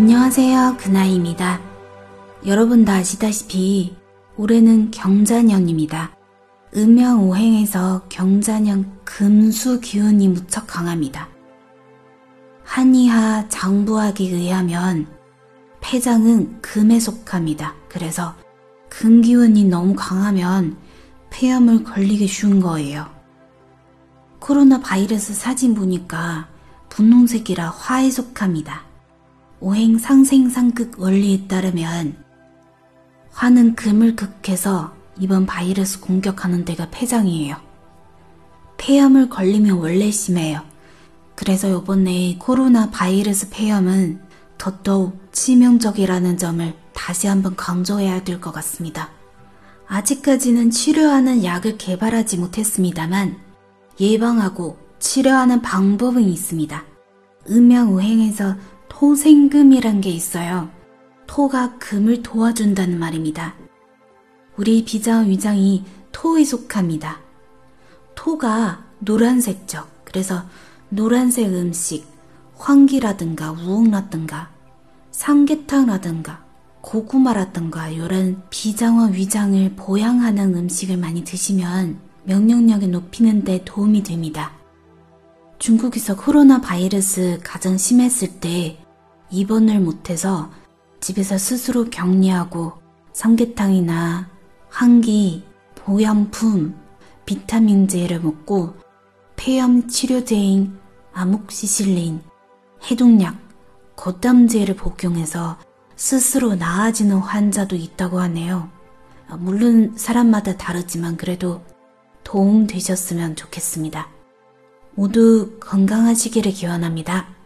안녕하세요. 그나이입니다. 여러분 다 아시다시피 올해는 경자년입니다. 음양 오행에서 경자년 금수 기운이 무척 강합니다. 한의하 장부학에 의하면 폐장은 금에 속합니다. 그래서 금 기운이 너무 강하면 폐염을 걸리기 쉬운 거예요. 코로나 바이러스 사진 보니까 분홍색이라 화에 속합니다. 오행 상생상극 원리에 따르면 화는 금을 극해서 이번 바이러스 공격하는 데가 폐장이에요. 폐염을 걸리면 원래 심해요. 그래서 이번에 코로나 바이러스 폐염은 더더욱 치명적이라는 점을 다시 한번 강조해야 될 것 같습니다. 아직까지는 치료하는 약을 개발하지 못했습니다만 예방하고 치료하는 방법은 있습니다. 음양오행에서 토생금이란 게 있어요. 토가 금을 도와준다는 말입니다. 우리 비장 위장이 토에 속합니다. 토가 노란색죠. 그래서 노란색 음식, 황기라든가 우엉라든가 삼계탕라든가 고구마라든가 이런 비장과 위장을 보양하는 음식을 많이 드시면 면역력을 높이는 데 도움이 됩니다. 중국에서 코로나 바이러스 가장 심했을 때 입원을 못해서 집에서 스스로 격리하고 삼계탕이나 한기, 보양품, 비타민제를 먹고 폐염 치료제인 아목시실린, 해독약, 걷담제를 복용해서 스스로 나아지는 환자도 있다고 하네요. 물론 사람마다 다르지만 그래도 도움 되셨으면 좋겠습니다. 모두 건강하시기를 기원합니다.